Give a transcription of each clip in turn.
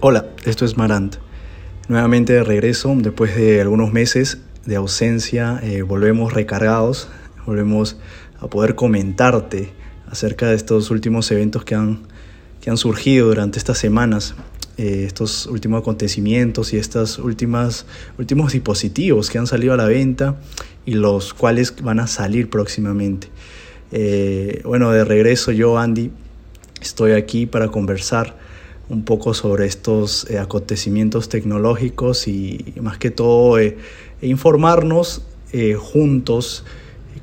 Hola, esto es Marant. Nuevamente de regreso, después de algunos meses de ausencia, eh, volvemos recargados, volvemos a poder comentarte acerca de estos últimos eventos que han, que han surgido durante estas semanas, eh, estos últimos acontecimientos y estos últimos dispositivos que han salido a la venta y los cuales van a salir próximamente. Eh, bueno, de regreso yo, Andy, estoy aquí para conversar un poco sobre estos eh, acontecimientos tecnológicos y más que todo eh, informarnos eh, juntos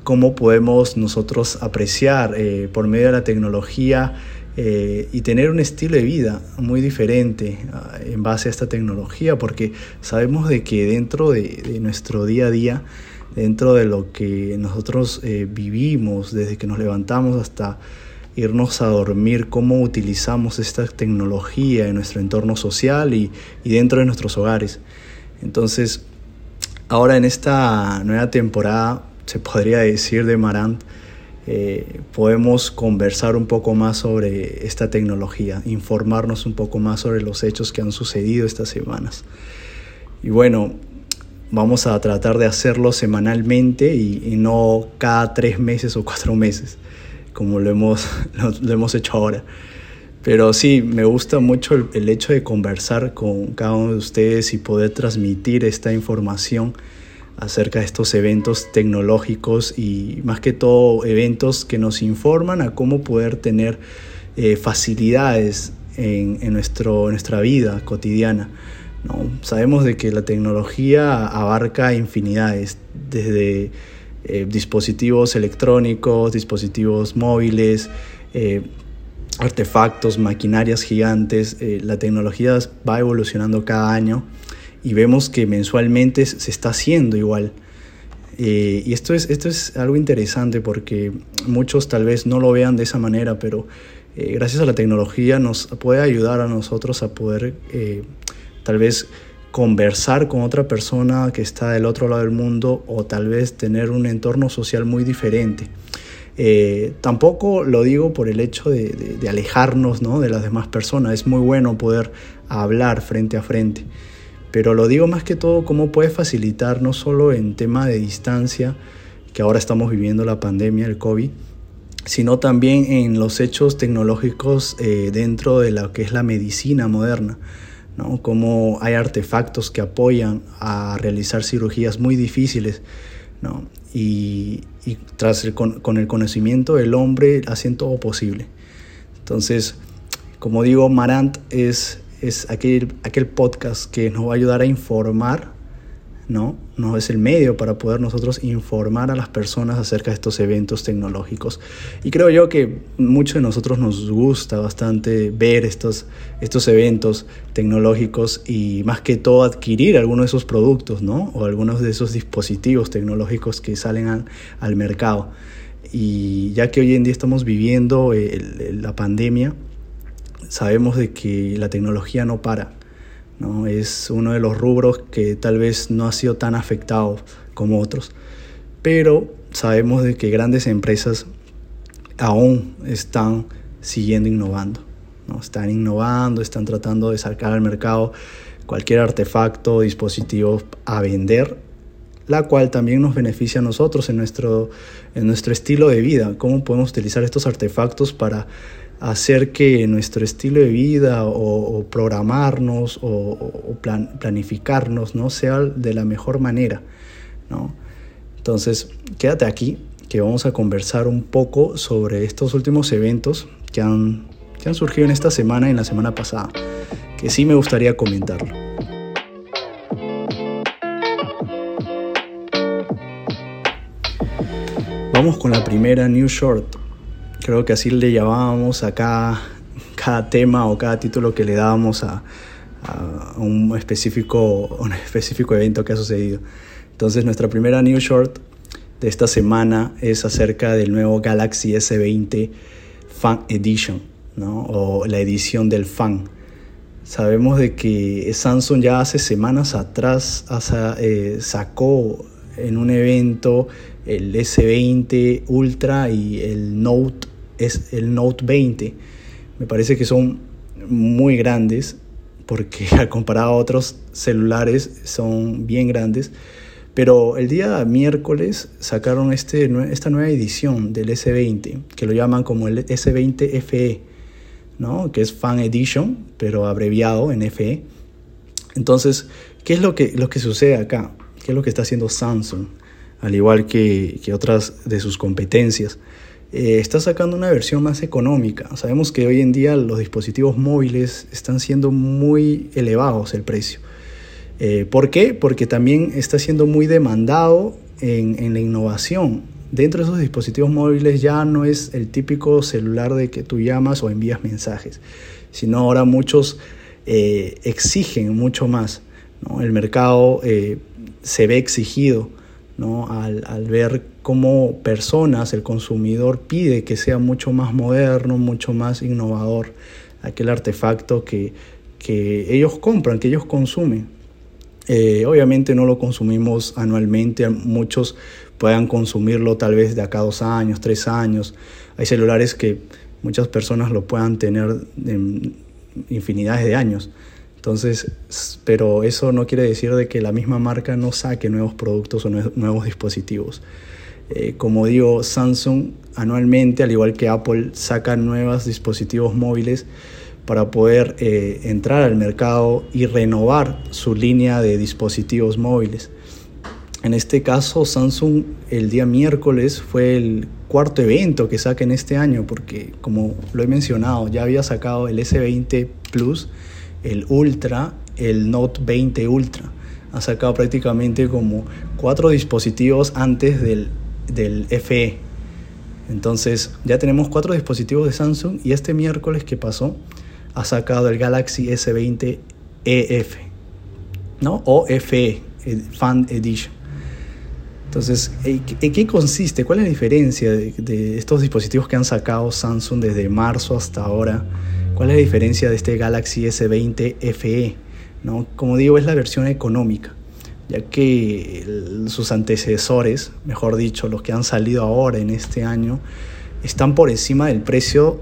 cómo podemos nosotros apreciar por medio de la tecnología y tener un estilo de vida muy diferente ah, en base a esta tecnología, porque sabemos de que dentro de nuestro día a día, dentro de lo que nosotros vivimos, desde que nos levantamos hasta irnos a dormir, cómo utilizamos esta tecnología en nuestro entorno social y, dentro de nuestros hogares. Entonces, ahora en esta nueva temporada, se podría decir de Marant, eh, podemos conversar un poco más sobre esta tecnología, informarnos un poco más sobre los hechos que han sucedido estas semanas. Y bueno, vamos a tratar de hacerlo semanalmente y no cada tres meses o cuatro meses como lo hemos, lo, hemos hecho ahora. Pero sí, me gusta mucho el, hecho de conversar con cada uno de ustedes y poder transmitir esta información acerca de estos eventos tecnológicos y más que todo eventos que nos informan a cómo poder tener eh, facilidades en, en, nuestro, nuestra vida cotidiana. ¿no? Sabemos de que la tecnología abarca infinidades, desde eh, dispositivos electrónicos, dispositivos móviles, eh, artefactos, maquinarias gigantes. Eh, la tecnología va evolucionando cada año y vemos que mensualmente se está haciendo igual. y esto es, esto es algo interesante porque muchos tal vez no lo vean de esa manera, pero gracias a la tecnología nos puede ayudar a nosotros a poder tal vez conversar con otra persona que está del otro lado del mundo o tal vez tener un entorno social muy diferente. Eh, tampoco lo digo por el hecho de, alejarnos ¿no? de las demás personas, es muy bueno poder hablar frente a frente, pero lo digo más que todo cómo puede facilitar no solo en tema de distancia, que ahora estamos viviendo la pandemia, el COVID, sino también en los hechos tecnológicos eh, dentro de lo que es la medicina moderna. ¿No? Cómo hay artefactos que apoyan a realizar cirugías muy difíciles, Y, tras el, con, el conocimiento del hombre hacen todo posible. Entonces, como digo, Marant es, es aquel, aquel podcast que nos va a ayudar a informar ¿no? No es el medio para poder nosotros informar a las personas acerca de estos eventos tecnológicos. Y creo yo que muchos de nosotros nos gusta bastante ver estos, estos eventos tecnológicos y más que todo adquirir algunos de esos productos, ¿no? O algunos de esos dispositivos tecnológicos que salen al, mercado. Y ya que hoy en día estamos viviendo la pandemia, sabemos de que la tecnología no para ¿no? Es uno de los rubros que tal vez no ha sido tan afectado como otros, pero sabemos de que grandes empresas aún están siguiendo innovando, ¿no? Están innovando, están tratando de sacar al mercado cualquier artefacto o dispositivo a vender, la cual también nos beneficia a nosotros en nuestro, en nuestro estilo de vida, cómo podemos utilizar estos artefactos para hacer que nuestro estilo de vida o, programarnos o, planificarnos ¿no? sea de la mejor manera. ¿no? Entonces, quédate aquí, que vamos a conversar un poco sobre estos últimos eventos que han, que han surgido en esta semana y en la semana pasada, que sí me gustaría comentarlo. Vamos con la primera New Short Creo que así le llamábamos a cada, tema o cada título que le dábamos a, un, específico, un específico evento que ha sucedido. Entonces nuestra primera news short de esta semana es acerca del nuevo Galaxy S20 Fan Edition, ¿no? o la edición del fan. Sabemos de que Samsung ya hace semanas atrás eh, sacó en un evento el S20 Ultra y el Note es el Note 20. Me parece que son muy grandes, porque comparado a otros celulares son bien grandes. Pero el día miércoles sacaron este, esta nueva edición del S20, que lo llaman como el S20 FE, ¿no? que es Fan Edition, pero abreviado en FE. Entonces, ¿qué es lo que, lo que sucede acá? ¿Qué es lo que está haciendo Samsung? Al igual que, que otras de sus competencias. Eh, está sacando una versión más económica. Sabemos que hoy en día los dispositivos móviles están siendo muy elevados el precio. Eh, ¿Por qué? Porque también está siendo muy demandado en, la innovación. Dentro de esos dispositivos móviles ya no es el típico celular de que tú llamas o envías mensajes, sino ahora muchos eh, exigen mucho más. El mercado se ve exigido ¿no? al, al ver cómo personas, el consumidor pide que sea mucho más moderno, mucho más innovador aquel artefacto que, que ellos compran, que ellos consumen. Eh, obviamente no lo consumimos anualmente, muchos puedan consumirlo tal vez de acá dos años, tres años. Hay celulares que muchas personas lo puedan tener en infinidades de años. Entonces, pero eso no quiere decir de que la misma marca no saque nuevos productos o nuevos dispositivos. Eh, como digo, Samsung anualmente, al igual que Apple, saca nuevos dispositivos móviles para poder eh, entrar al mercado y renovar su línea de dispositivos móviles. En este caso, Samsung el día miércoles fue el cuarto evento que saca en este año, porque como lo he mencionado, ya había sacado el S20 Plus, el Ultra, el Note 20 Ultra. Ha sacado prácticamente como cuatro dispositivos antes del del FE. Entonces ya tenemos cuatro dispositivos de Samsung y este miércoles que pasó ha sacado el Galaxy S20 EF, ¿no? O FE, Fan Edition. Entonces, ¿en qué consiste? ¿Cuál es la diferencia de, de, estos dispositivos que han sacado Samsung desde marzo hasta ahora? ¿Cuál es la diferencia de este Galaxy S20 FE? ¿no? Como digo, es la versión económica ya que sus antecesores, mejor dicho, los que han salido ahora en este año, están por encima del precio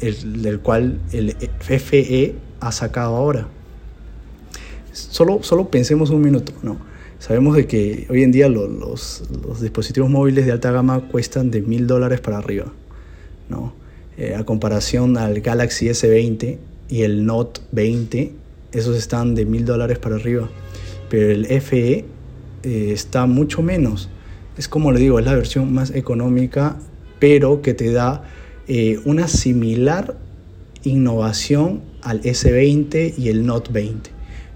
del cual el FE ha sacado ahora. Solo, solo pensemos un minuto, ¿no? Sabemos de que hoy en día los, dispositivos móviles de alta gama cuestan de mil dólares para arriba, ¿no? Eh, a comparación al Galaxy S20 y el Note 20, esos están de mil dólares para arriba pero el FE eh, está mucho menos. Es como le digo, es la versión más económica, pero que te da eh, una similar innovación al S20 y el Note 20.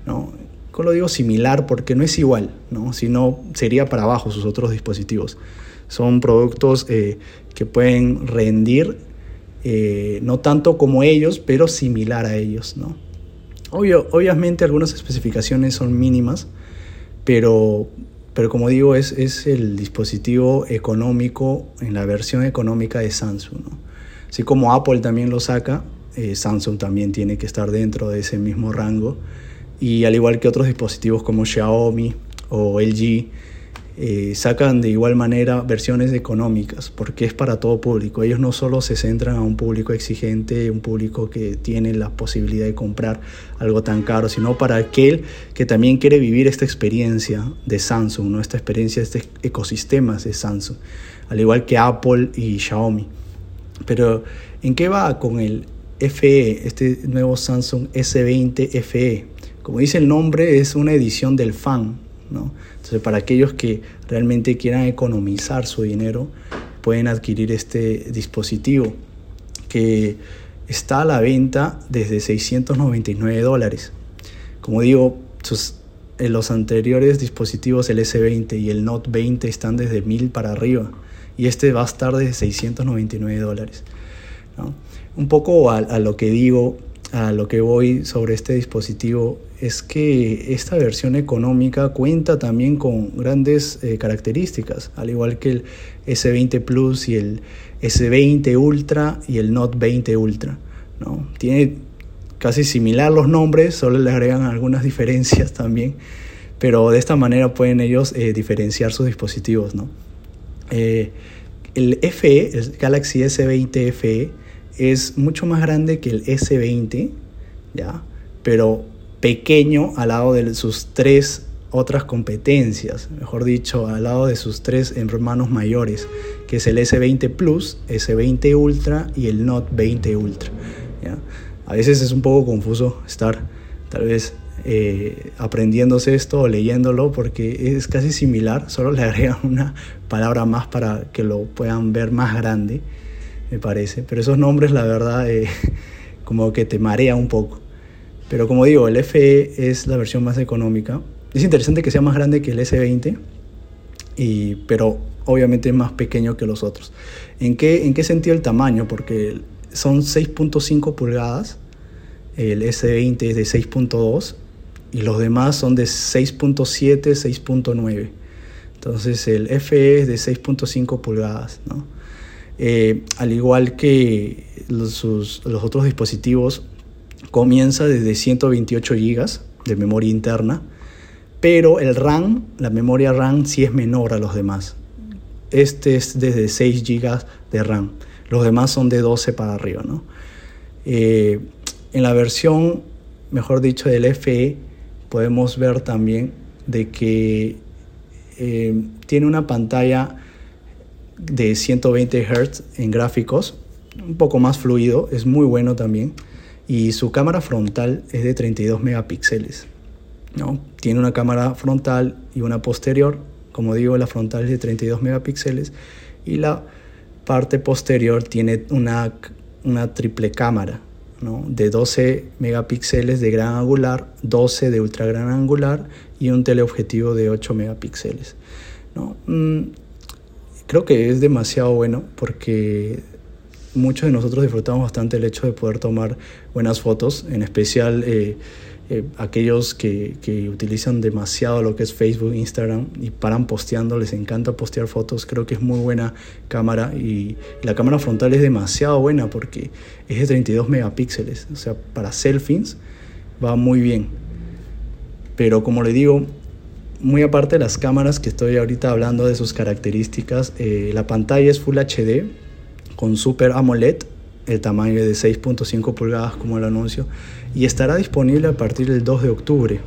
¿no? Lo digo similar porque no es igual, ¿no? sino sería para abajo sus otros dispositivos. Son productos eh, que pueden rendir no tanto como ellos, pero similar a ellos. ¿no? Obvio, obviamente algunas especificaciones son mínimas, pero, pero como digo, es, es el dispositivo económico en la versión económica de Samsung. Así como Apple también lo saca, eh, Samsung también tiene que estar dentro de ese mismo rango. Y al igual que otros dispositivos como Xiaomi o LG, eh, sacan de igual manera versiones económicas, porque es para todo público. Ellos no solo se centran a un público exigente, un público que tiene la posibilidad de comprar algo tan caro, sino para aquel que también quiere vivir esta experiencia de Samsung, ¿no? esta experiencia, este ecosistema de Samsung, al igual que Apple y Xiaomi. Pero, ¿en qué va con el FE, este nuevo Samsung S20 FE? Como dice el nombre, es una edición del fan, para aquellos que realmente quieran economizar su dinero, pueden adquirir este dispositivo que está a la venta desde 699 dólares. Como digo, en los anteriores dispositivos, el S20 y el Note 20 están desde 1000 para arriba y este va a estar desde 699 dólares. Un poco a lo que digo, a lo que voy sobre este dispositivo es que esta versión económica cuenta también con grandes eh, características, al igual que el S20 Plus y el S20 Ultra y el Note 20 Ultra. ¿no? Tiene casi similar los nombres, solo le agregan algunas diferencias también, pero de esta manera pueden ellos eh, diferenciar sus dispositivos. ¿no? Eh, el FE, el Galaxy S20 FE, es mucho más grande que el S20, ¿ya? pero pequeño al lado de sus tres otras competencias, mejor dicho, al lado de sus tres hermanos mayores, que es el S20 Plus, S20 Ultra y el Note 20 Ultra. A veces es un poco confuso estar tal vez eh, aprendiéndose esto o leyéndolo porque es casi similar, solo le agregan una palabra más para que lo puedan ver más grande, me parece. Pero esos nombres, la verdad, eh, como que te marea un poco. Pero como digo, el FE es la versión más económica. Es interesante que sea más grande que el S20, y, pero obviamente es más pequeño que los otros. ¿En qué, ¿En qué sentido el tamaño? Porque son 6.5 pulgadas, el S20 es de 6.2 y los demás son de 6.7, 6.9. Entonces el FE es de 6.5 pulgadas. ¿no? Eh, al igual que los, otros dispositivos, comienza desde 128 GB de memoria interna, pero el RAM, la memoria RAM sí es menor a los demás. Este es desde 6 GB de RAM. Los demás son de 12 para arriba. ¿no? Eh, en la versión, mejor dicho, del FE, podemos ver también de que eh, tiene una pantalla de 120 Hz en gráficos, un poco más fluido, es muy bueno también. Y su cámara frontal es de 32 megapíxeles. ¿no? Tiene una cámara frontal y una posterior. Como digo, la frontal es de 32 megapíxeles y la parte posterior tiene una, una triple cámara ¿no? de 12 megapíxeles de gran angular, 12 de ultra gran angular y un teleobjetivo de 8 megapíxeles. ¿no? Creo que es demasiado bueno porque muchos de nosotros disfrutamos bastante el hecho de poder tomar buenas fotos, en especial eh, eh, aquellos que, que, utilizan demasiado lo que es Facebook, Instagram y paran posteando, les encanta postear fotos, creo que es muy buena cámara y la cámara frontal es demasiado buena porque es de 32 megapíxeles, o sea, para selfies va muy bien. Pero como le digo, muy aparte de las cámaras que estoy ahorita hablando de sus características, eh, la pantalla es Full HD con Super AMOLED el tamaño de 6.5 pulgadas como el anuncio y estará disponible a partir del 2 de octubre.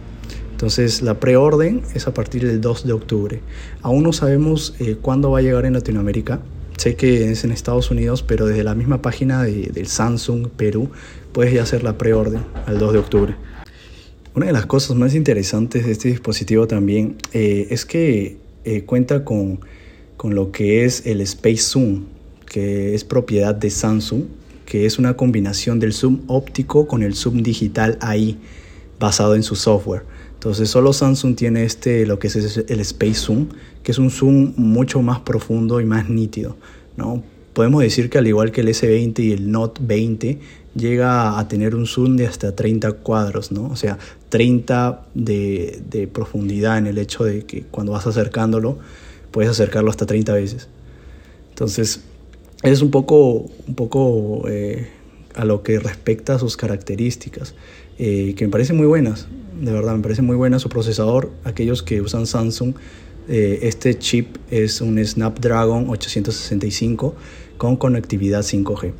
Entonces la preorden es a partir del 2 de octubre. Aún no sabemos eh, cuándo va a llegar en Latinoamérica. Sé que es en Estados Unidos, pero desde la misma página de, del Samsung Perú puedes ya hacer la preorden al 2 de octubre. Una de las cosas más interesantes de este dispositivo también eh, es que eh, cuenta con, con lo que es el Space Zoom, que es propiedad de Samsung que es una combinación del zoom óptico con el zoom digital ahí, basado en su software. Entonces solo Samsung tiene este, lo que es el Space Zoom, que es un zoom mucho más profundo y más nítido. ¿no? Podemos decir que al igual que el S20 y el Note 20, llega a tener un zoom de hasta 30 cuadros, ¿no? O sea, 30 de, de profundidad en el hecho de que cuando vas acercándolo, puedes acercarlo hasta 30 veces. Entonces, es un poco, un poco eh, a lo que respecta a sus características, eh, que me parecen muy buenas, de verdad, me parece muy buena su procesador. Aquellos que usan Samsung, eh, este chip es un Snapdragon 865 con conectividad 5G,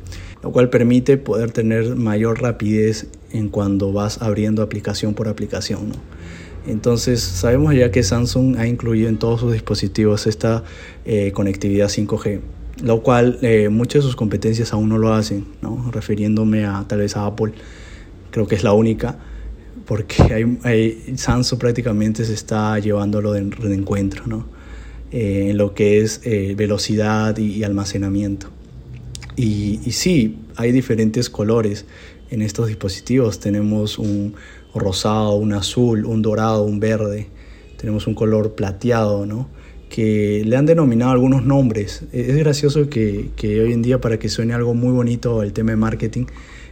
lo cual permite poder tener mayor rapidez en cuando vas abriendo aplicación por aplicación. Entonces sabemos ya que Samsung ha incluido en todos sus dispositivos esta conectividad 5G lo cual eh, muchas de sus competencias aún no lo hacen, ¿no? refiriéndome a tal vez a Apple, creo que es la única, porque Samsung prácticamente se está llevándolo de, de encuentro ¿no? Eh, en lo que es eh, velocidad y, almacenamiento. Y, sí, hay diferentes colores en estos dispositivos, tenemos un rosado, un azul, un dorado, un verde, tenemos un color plateado, ¿no? que le han denominado algunos nombres. Es gracioso que, hoy en día para que suene algo muy bonito el tema de marketing,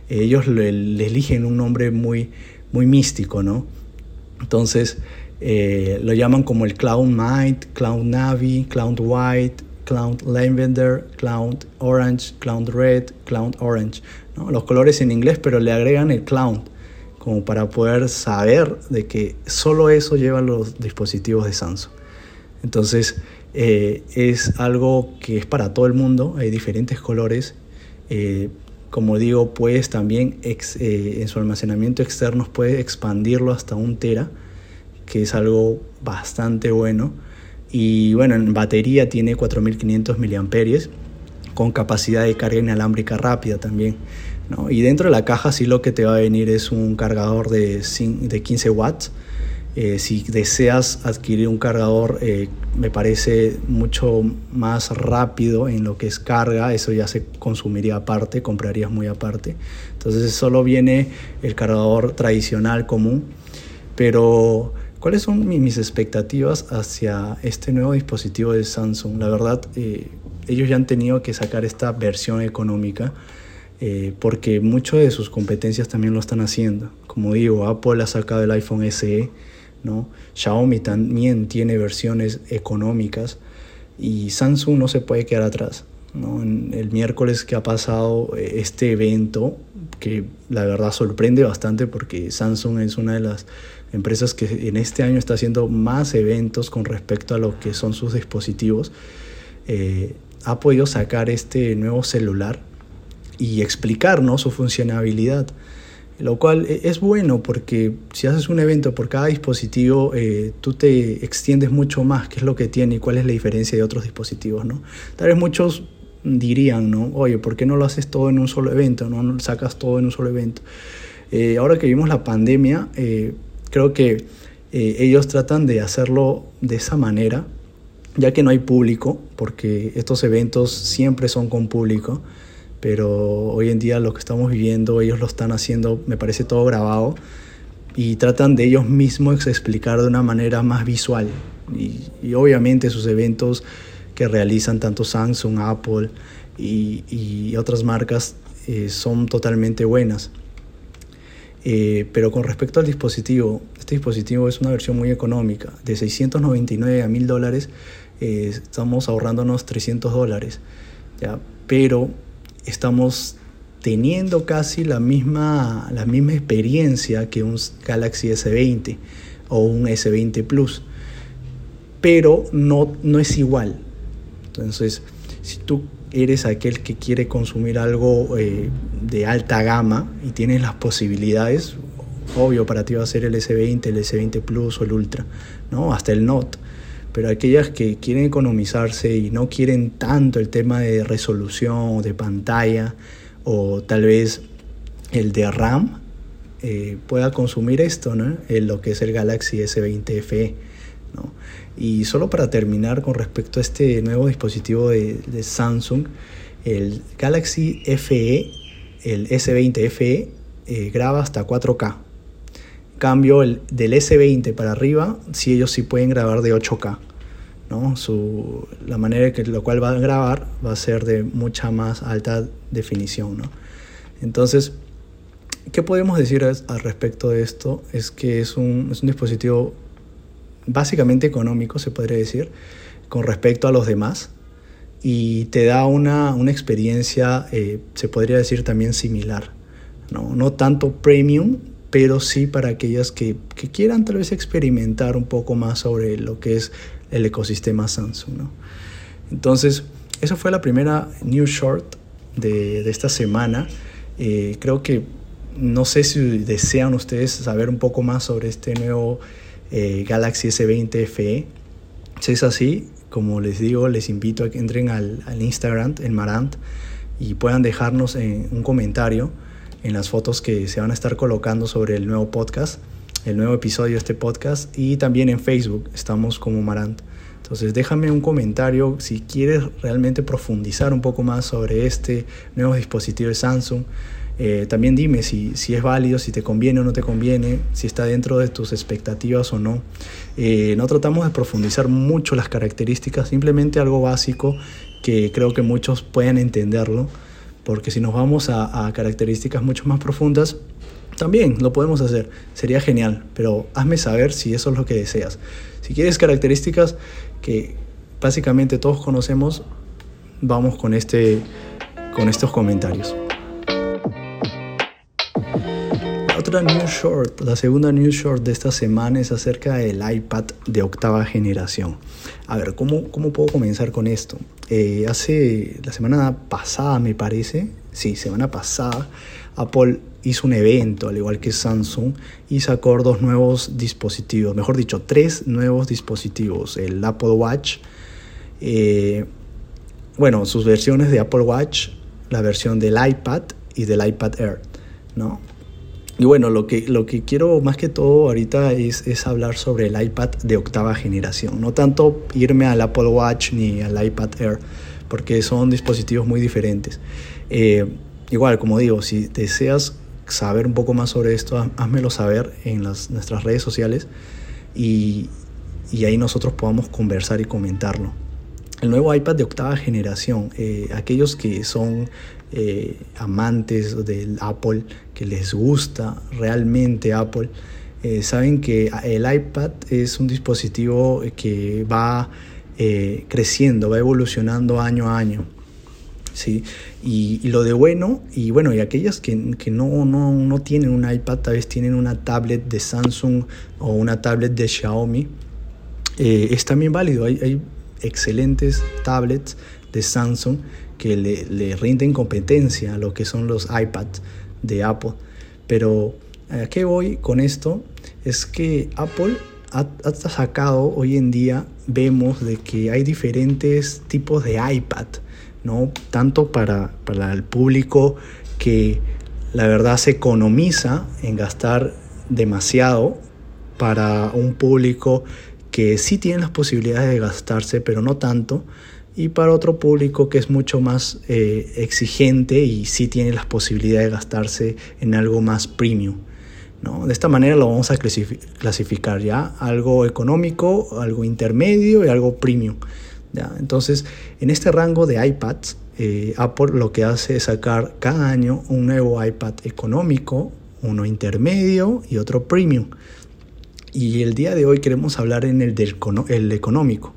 ellos le, eligen un nombre muy, muy místico, ¿no? Entonces eh, lo llaman como el Cloud Might, Cloud Navi, Cloud White, Cloud Lavender, Cloud Orange, Cloud Red, Cloud Orange. Los colores en inglés, pero le agregan el Cloud como para poder saber de que solo eso llevan los dispositivos de Samsung. Entonces eh, es algo que es para todo el mundo, hay diferentes colores. Eh, Como digo, puedes también eh, en su almacenamiento externo puedes expandirlo hasta un tera, que es algo bastante bueno. Y bueno, en batería tiene 4500 mAh con capacidad de carga inalámbrica rápida también. ¿no? Y dentro de la caja sí lo que te va a venir es un cargador de, de 15 watts eh, si deseas adquirir un cargador, eh, me parece mucho más rápido en lo que es carga, eso ya se consumiría aparte, comprarías muy aparte. Entonces solo viene el cargador tradicional común, pero ¿cuáles son mis expectativas hacia este nuevo dispositivo de Samsung? La verdad, eh, ellos ya han tenido que sacar esta versión económica. porque muchas de sus competencias también lo están haciendo. Como digo, Apple ha sacado el iPhone SE, ¿no? Xiaomi también tiene versiones económicas y Samsung no se puede quedar atrás. ¿no? El miércoles que ha pasado eh, este evento, que la verdad sorprende bastante porque Samsung es una de las empresas que en este año está haciendo más eventos con respecto a lo que son sus dispositivos, eh, ha podido sacar este nuevo celular y explicarnos su funcionalidad lo cual e, es bueno porque si haces un evento por cada dispositivo, eh, tú te extiendes mucho más qué es lo que tiene y cuál es la diferencia de otros dispositivos, ¿no? Tal vez muchos dirían, ¿no? Oye, ¿por qué no lo haces todo en un solo evento? ¿No, no sacas todo en un solo evento? Eh, ahora que vimos la pandemia, eh, creo que ellos tratan de hacerlo de esa manera, ya que no hay público, porque estos eventos siempre son con público pero hoy en día lo que estamos viviendo, ellos lo están haciendo, me parece todo grabado, y tratan de ellos mismos explicar de una manera más visual. Y, obviamente sus eventos que realizan tanto Samsung, Apple y, otras marcas eh, son totalmente buenas. Eh, pero con respecto al dispositivo, este dispositivo es una versión muy económica, de 699 a 1000 dólares, eh, estamos ahorrándonos 300 dólares, pero estamos teniendo casi la misma, la misma experiencia que un Galaxy S20 o un S20 Plus, pero no, no es igual. Entonces, si tú eres aquel que quiere consumir algo eh, de alta gama y tienes las posibilidades, obvio para ti va a ser el S20, el S20 Plus o el Ultra, ¿no? hasta el Note pero aquellas que quieren economizarse y no quieren tanto el tema de resolución o de pantalla o tal vez el de RAM eh, pueda consumir esto, ¿no? En lo que es el Galaxy S20 FE. ¿no? Y solo para terminar con respecto a este nuevo dispositivo de, Samsung, el Galaxy FE, el S20 FE, eh, graba hasta 4K cambio, el, del S20 para arriba, si ellos sí pueden grabar de 8K. ¿no? Su, la manera que lo cual va a grabar va a ser de mucha más alta definición. ¿no? Entonces, ¿qué podemos decir al respecto de esto? Es que es un, es un dispositivo básicamente económico, se podría decir, con respecto a los demás y te da una, una experiencia, eh, se podría decir también similar. ¿no? no tanto premium, pero sí para aquellas que, quieran tal vez experimentar un poco más sobre lo que es el ecosistema Samsung. ¿no? Entonces, esa fue la primera New Short de, esta semana. Eh, creo que no sé si desean ustedes saber un poco más sobre este nuevo eh, Galaxy S20 FE. Si es así, como les digo, les invito a que entren al, Instagram, en Marant, y puedan dejarnos en un comentario en las fotos que se van a estar colocando sobre el nuevo podcast, el nuevo episodio de este podcast y también en Facebook estamos como Marant. Entonces déjame un comentario si quieres realmente profundizar un poco más sobre este nuevo dispositivo de Samsung. Eh, también dime si, si, es válido, si te conviene o no te conviene, si está dentro de tus expectativas o no. Eh, no tratamos de profundizar mucho las características, simplemente algo básico que creo que muchos pueden entenderlo porque si nos vamos a, características mucho más profundas, también lo podemos hacer, sería genial, pero hazme saber si eso es lo que deseas. Si quieres características que básicamente todos conocemos, vamos con, este, con estos comentarios. Otra news short, la segunda news short de esta semana es acerca del iPad de octava generación. A ver, ¿cómo, cómo puedo comenzar con esto? Eh, hace la semana pasada, me parece, sí, semana pasada, Apple hizo un evento, al igual que Samsung, y sacó dos nuevos dispositivos, mejor dicho, tres nuevos dispositivos, el Apple Watch, eh, bueno, sus versiones de Apple Watch, la versión del iPad y del iPad Air, ¿no? Y bueno, lo que, lo que quiero más que todo ahorita es, es, hablar sobre el iPad de octava generación. No tanto irme al Apple Watch ni al iPad Air, porque son dispositivos muy diferentes. Eh, igual, como digo, si deseas saber un poco más sobre esto, házmelo saber en las, nuestras redes sociales y, y ahí nosotros podamos conversar y comentarlo el nuevo iPad de octava generación. Eh, aquellos que son eh, amantes del Apple, les gusta realmente Apple, eh, saben que el iPad es un dispositivo que va creciendo, va evolucionando año a año. ¿sí? Y, lo de bueno, y bueno, y aquellas que, que no, no, no, tienen un iPad, tal vez tienen una tablet de Samsung o una tablet de Xiaomi, es también válido. Hay, hay excelentes tablets de Samsung que le, rinden competencia a lo que son los iPads de Apple. Pero a qué voy con esto es que Apple ha, sacado hoy en día, vemos de que hay diferentes tipos de iPad, ¿no? Tanto para, para el público que la verdad se economiza en gastar demasiado para un público que sí tienen las posibilidades de gastarse, pero no tanto, y para otro público que es mucho más eh, exigente y sí tiene las posibilidades de gastarse en algo más premium. ¿no? De esta manera lo vamos a clasificar ya, algo económico, algo intermedio y algo premium. ¿ya? Entonces, en este rango de iPads, eh, Apple lo que hace es sacar cada año un nuevo iPad económico, uno intermedio y otro premium. Y el día de hoy queremos hablar en el, del, el económico,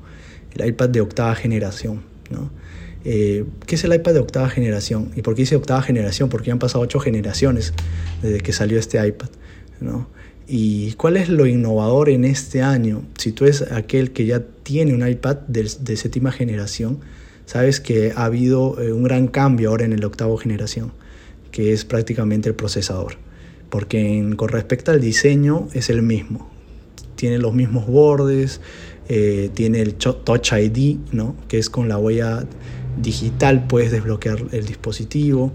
el iPad de octava generación. ¿no? Eh, ¿Qué es el iPad de octava generación? ¿Y por qué dice octava generación? Porque han pasado ocho generaciones desde que salió este iPad. ¿no? ¿Y cuál es lo innovador en este año? Si tú eres aquel que ya tiene un iPad de, de séptima generación, sabes que ha habido eh, un gran cambio ahora en el octavo generación, que es prácticamente el procesador. Porque con respecto al diseño es el mismo tiene los mismos bordes, eh, tiene el Touch ID, ¿no? que es con la huella digital puedes desbloquear el dispositivo.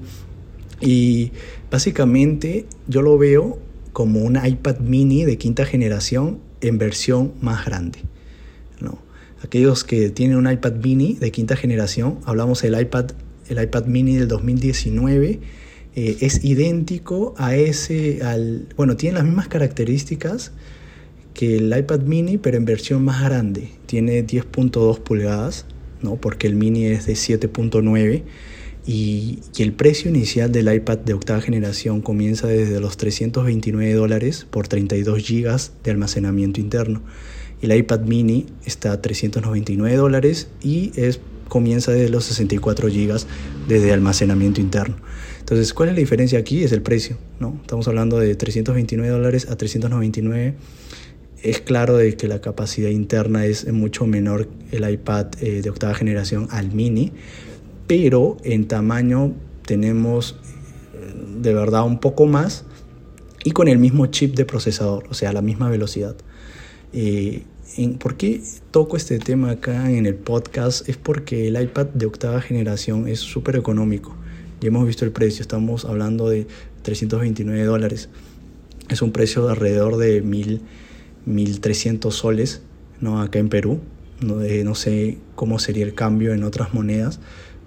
Y básicamente yo lo veo como un iPad mini de quinta generación en versión más grande. ¿no? Aquellos que tienen un iPad mini de quinta generación, hablamos del iPad, el iPad mini del 2019, eh, es idéntico a ese, al, bueno, tiene las mismas características, que el iPad mini, pero en versión más grande. Tiene 10.2 pulgadas, ¿no? porque el mini es de 7.9. Y, y, el precio inicial del iPad de octava generación comienza desde los 329 dólares por 32 gigas de almacenamiento interno. El iPad mini está a 399 dólares y es, comienza desde los 64 gigas desde almacenamiento interno. Entonces, ¿cuál es la diferencia aquí? Es el precio, ¿no? Estamos hablando de 329 dólares a 399 es claro de que la capacidad interna es mucho menor el iPad eh, de octava generación al mini, pero en tamaño tenemos eh, de verdad un poco más y con el mismo chip de procesador, o sea, la misma velocidad. Eh, ¿Por qué toco este tema acá en el podcast? Es porque el iPad de octava generación es súper económico. Ya hemos visto el precio, estamos hablando de 329 dólares. Es un precio de alrededor de 1000 1.300 soles ¿no? acá en Perú. No, eh, no sé cómo sería el cambio en otras monedas,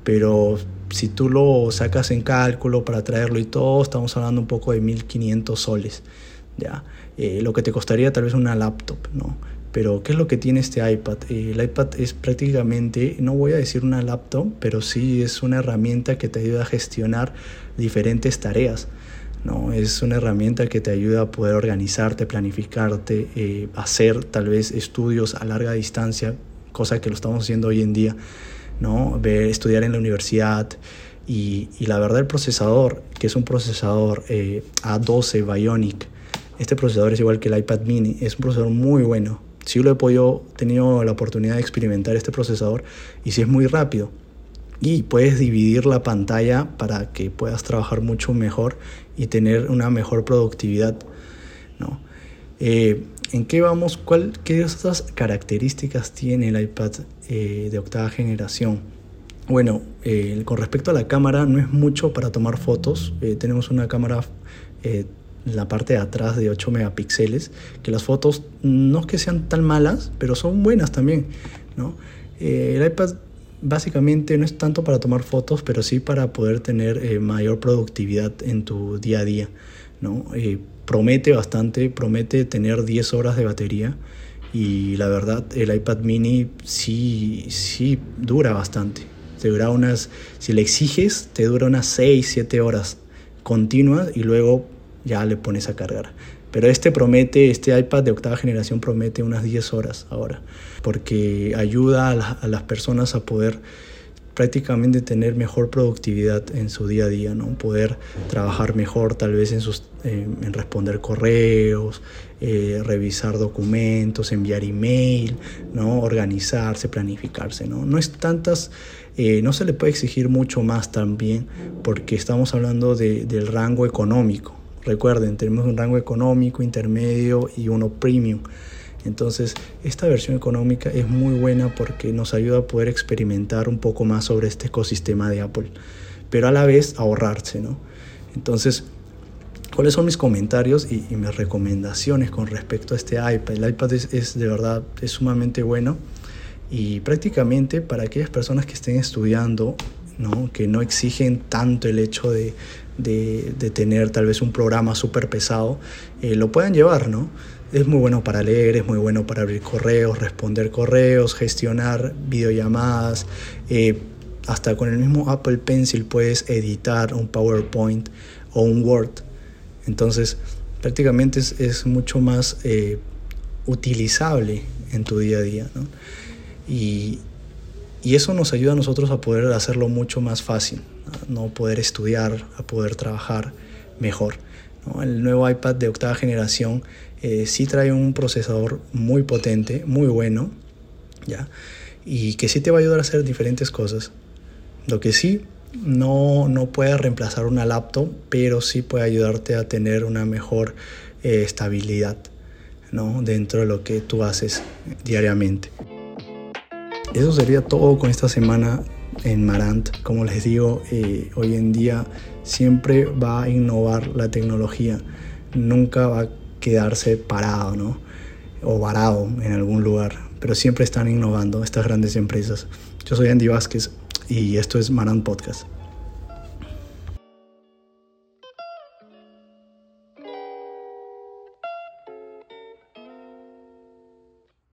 pero si tú lo sacas en cálculo para traerlo y todo, estamos hablando un poco de 1.500 soles. ¿ya? Eh, lo que te costaría tal vez una laptop, ¿no? Pero ¿qué es lo que tiene este iPad? Eh, el iPad es prácticamente, no voy a decir una laptop, pero sí es una herramienta que te ayuda a gestionar diferentes tareas. ¿No? Es una herramienta que te ayuda a poder organizarte, planificarte, eh, hacer tal vez estudios a larga distancia, cosa que lo estamos haciendo hoy en día, ¿no? Ver, estudiar en la universidad, Y, la verdad el procesador, que es un procesador eh, A12 Bionic, este procesador es igual que el iPad mini, es un procesador muy bueno. Si lo he podido, tenido la oportunidad de experimentar este procesador y si es muy rápido. Y puedes dividir la pantalla para que puedas trabajar mucho mejor y tener una mejor productividad. ¿no? Eh, ¿En qué vamos? ¿Cuál, ¿Qué otras características tiene el iPad eh, de octava generación? Bueno, eh, con respecto a la cámara, no es mucho para tomar fotos. tenemos una cámara en la parte de atrás de 8 megapíxeles, que las fotos no es que sean tan malas, pero son buenas también. ¿no? el iPad básicamente no es tanto para tomar fotos, pero sí para poder tener mayor productividad en tu día a día. ¿no? promete bastante, promete tener 10 horas de batería y la verdad el iPad mini sí, sí dura bastante. Te dura unas, si le exiges, te dura unas 6, 7 horas continuas y luego ya le pones a cargar. Pero este promete, este iPad de octava generación promete unas 10 horas ahora, porque ayuda a, a las personas a poder prácticamente tener mejor productividad en su día a día, ¿no? Poder trabajar mejor tal vez en, sus, eh, en responder correos, eh, revisar documentos, enviar email, ¿no? Organizarse, planificarse, ¿no? No es tantas, eh, no se le puede exigir mucho más también porque estamos hablando de, del rango económico. Recuerden, tenemos un rango económico, intermedio y uno premium. Entonces, esta versión económica es muy buena porque nos ayuda a poder experimentar un poco más sobre este ecosistema de Apple, pero a la vez ahorrarse, ¿no? Entonces, ¿cuáles son mis comentarios y, mis recomendaciones con respecto a este iPad? El iPad es, de verdad, es sumamente bueno y prácticamente para aquellas personas que estén estudiando, ¿no? que no exigen tanto el hecho de, tener tal vez un programa súper pesado, eh, lo puedan llevar, ¿no? Es muy bueno para leer, es muy bueno para abrir correos, responder correos, gestionar videollamadas. Eh, hasta con el mismo Apple Pencil puedes editar un PowerPoint o un Word. Entonces, prácticamente es, mucho más eh, utilizable en tu día a día. Y, eso nos ayuda a nosotros a poder hacerlo mucho más fácil, ¿no? poder estudiar, a poder trabajar mejor. El nuevo iPad de octava generación eh, sí trae un procesador muy potente, muy bueno, ¿ya? Y que sí te va a ayudar a hacer diferentes cosas. Lo que sí, no, no puede reemplazar una laptop, pero sí puede ayudarte a tener una mejor eh, estabilidad ¿no? dentro de lo que tú haces diariamente. Eso sería todo con esta semana en Marant. Como les digo, eh, hoy en día siempre va a innovar la tecnología. Nunca va a quedarse parado, ¿no? O varado en algún lugar, pero siempre están innovando estas grandes empresas. Yo soy Andy Vázquez y esto es Maran Podcast.